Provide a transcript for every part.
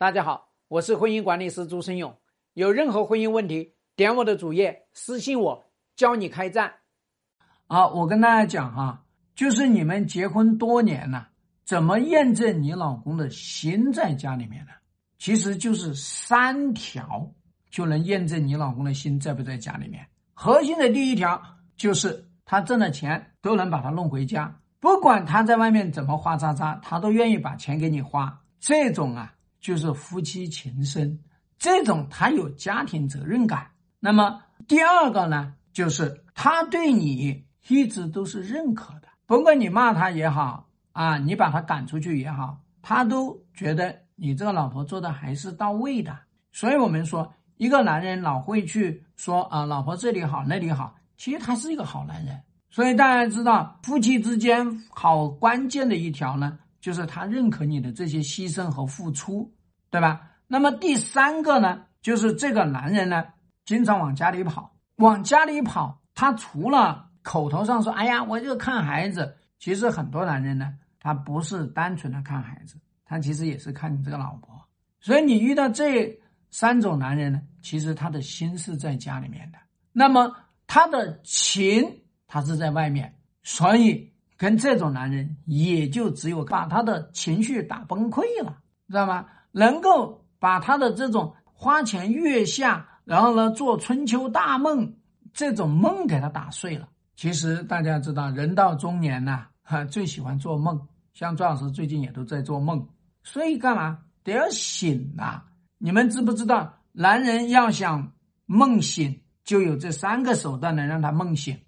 大家好，我是婚姻管理师朱生勇。有任何婚姻问题，点我的主页私信我，教你开战。好，我跟大家讲哈，就是你们结婚多年了，怎么验证你老公的心在家里面呢？其实就是三条就能验证你老公的心在不在家里面。核心的第一条就是他挣的钱都能把他弄回家，不管他在外面怎么花渣渣，他都愿意把钱给你花。这种啊。就是夫妻情深，这种他有家庭责任感。那么第二个呢，就是他对你一直都是认可的，甭管你骂他也好啊，你把他赶出去也好，他都觉得你这个老婆做的还是到位的。所以我们说，一个男人老会去说啊，老婆这里好那里好，其实他是一个好男人。所以大家知道，夫妻之间好关键的一条呢。就是他认可你的这些牺牲和付出，对吧？那么第三个呢，就是这个男人呢，经常往家里跑，往家里跑。他除了口头上说“哎呀，我就看孩子”，其实很多男人呢，他不是单纯的看孩子，他其实也是看你这个老婆。所以你遇到这三种男人呢，其实他的心是在家里面的，那么他的情他是在外面，所以。跟这种男人，也就只有把他的情绪打崩溃了，知道吗？能够把他的这种花前月下，然后呢做春秋大梦这种梦给他打碎了。其实大家知道，人到中年呐，哈，最喜欢做梦。像庄老师最近也都在做梦，所以干嘛得要醒呐？你们知不知道，男人要想梦醒，就有这三个手段能让他梦醒。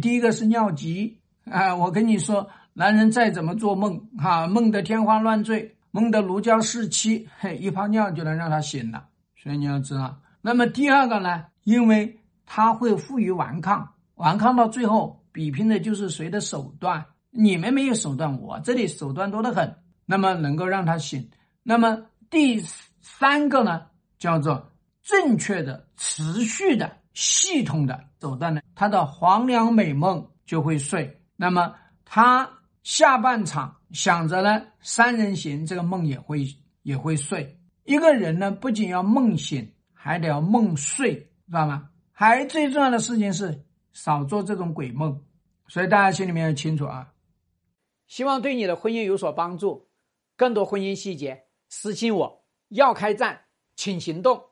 第一个是尿急。啊，我跟你说，男人再怎么做梦，哈，梦得天花乱坠，梦得如胶似漆，嘿，一泡尿就能让他醒了。所以你要知道，那么第二个呢，因为他会负隅顽抗，顽抗到最后，比拼的就是谁的手段。你们没有手段，我这里手段多得很，那么能够让他醒。那么第三个呢，叫做正确的、持续的、系统的手段呢，他的黄粱美梦就会睡。那么他下半场想着呢，三人行这个梦也会也会睡。一个人呢，不仅要梦醒，还得要梦睡，知道吗？还最重要的事情是少做这种鬼梦。所以大家心里面要清楚啊。希望对你的婚姻有所帮助。更多婚姻细节私信我。要开战，请行动。